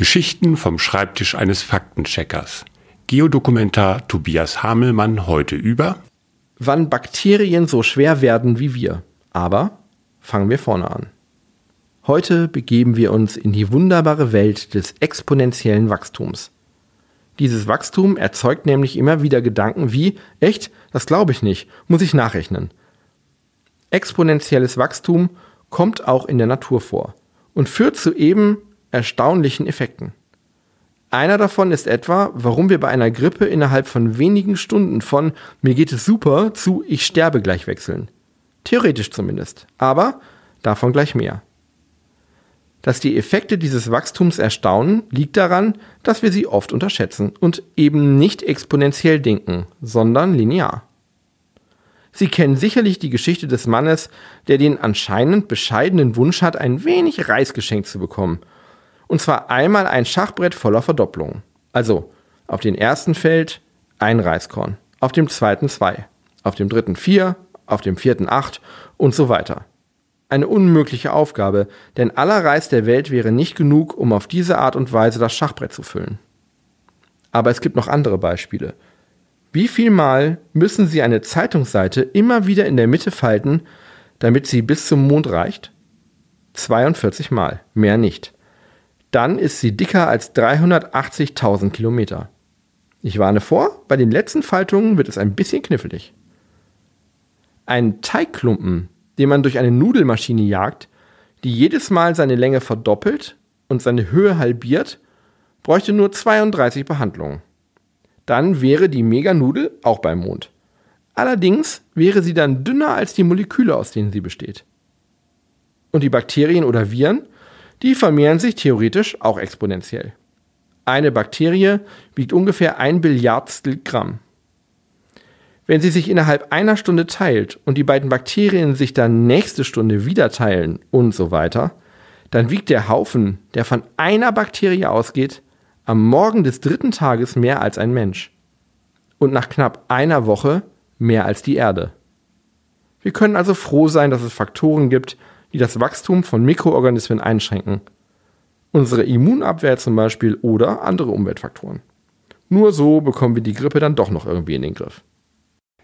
Geschichten vom Schreibtisch eines Faktencheckers. Geodokumentar Tobias Hamelmann heute über Wann Bakterien so schwer werden wie wir. Aber fangen wir vorne an. Heute begeben wir uns in die wunderbare Welt des exponentiellen Wachstums. Dieses Wachstum erzeugt nämlich immer wieder Gedanken wie, echt, das glaube ich nicht, muss ich nachrechnen. Exponentielles Wachstum kommt auch in der Natur vor und führt zu eben erstaunlichen Effekten. Einer davon ist etwa, warum wir bei einer Grippe innerhalb von wenigen Stunden von mir geht es super zu ich sterbe gleich wechseln. Theoretisch zumindest, aber davon gleich mehr. Dass die Effekte dieses Wachstums erstaunen, liegt daran, dass wir sie oft unterschätzen und eben nicht exponentiell denken, sondern linear. Sie kennen sicherlich die Geschichte des Mannes, der den anscheinend bescheidenen Wunsch hat, ein wenig Reis geschenkt zu bekommen und zwar einmal ein Schachbrett voller Verdopplungen. Also auf dem ersten Feld ein Reiskorn, auf dem zweiten zwei, auf dem dritten vier, auf dem vierten acht und so weiter. Eine unmögliche Aufgabe, denn aller Reis der Welt wäre nicht genug, um auf diese Art und Weise das Schachbrett zu füllen. Aber es gibt noch andere Beispiele. Wie viel Mal müssen Sie eine Zeitungsseite immer wieder in der Mitte falten, damit sie bis zum Mond reicht? 42 Mal, mehr nicht dann ist sie dicker als 380.000 Kilometer. Ich warne vor, bei den letzten Faltungen wird es ein bisschen knifflig. Ein Teigklumpen, den man durch eine Nudelmaschine jagt, die jedes Mal seine Länge verdoppelt und seine Höhe halbiert, bräuchte nur 32 Behandlungen. Dann wäre die Meganudel auch beim Mond. Allerdings wäre sie dann dünner als die Moleküle, aus denen sie besteht. Und die Bakterien oder Viren die vermehren sich theoretisch auch exponentiell. Eine Bakterie wiegt ungefähr ein Billiardstel Gramm. Wenn sie sich innerhalb einer Stunde teilt und die beiden Bakterien sich dann nächste Stunde wieder teilen und so weiter, dann wiegt der Haufen, der von einer Bakterie ausgeht, am Morgen des dritten Tages mehr als ein Mensch. Und nach knapp einer Woche mehr als die Erde. Wir können also froh sein, dass es Faktoren gibt, die das Wachstum von Mikroorganismen einschränken. Unsere Immunabwehr zum Beispiel oder andere Umweltfaktoren. Nur so bekommen wir die Grippe dann doch noch irgendwie in den Griff.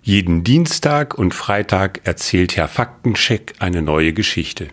Jeden Dienstag und Freitag erzählt Herr Faktencheck eine neue Geschichte.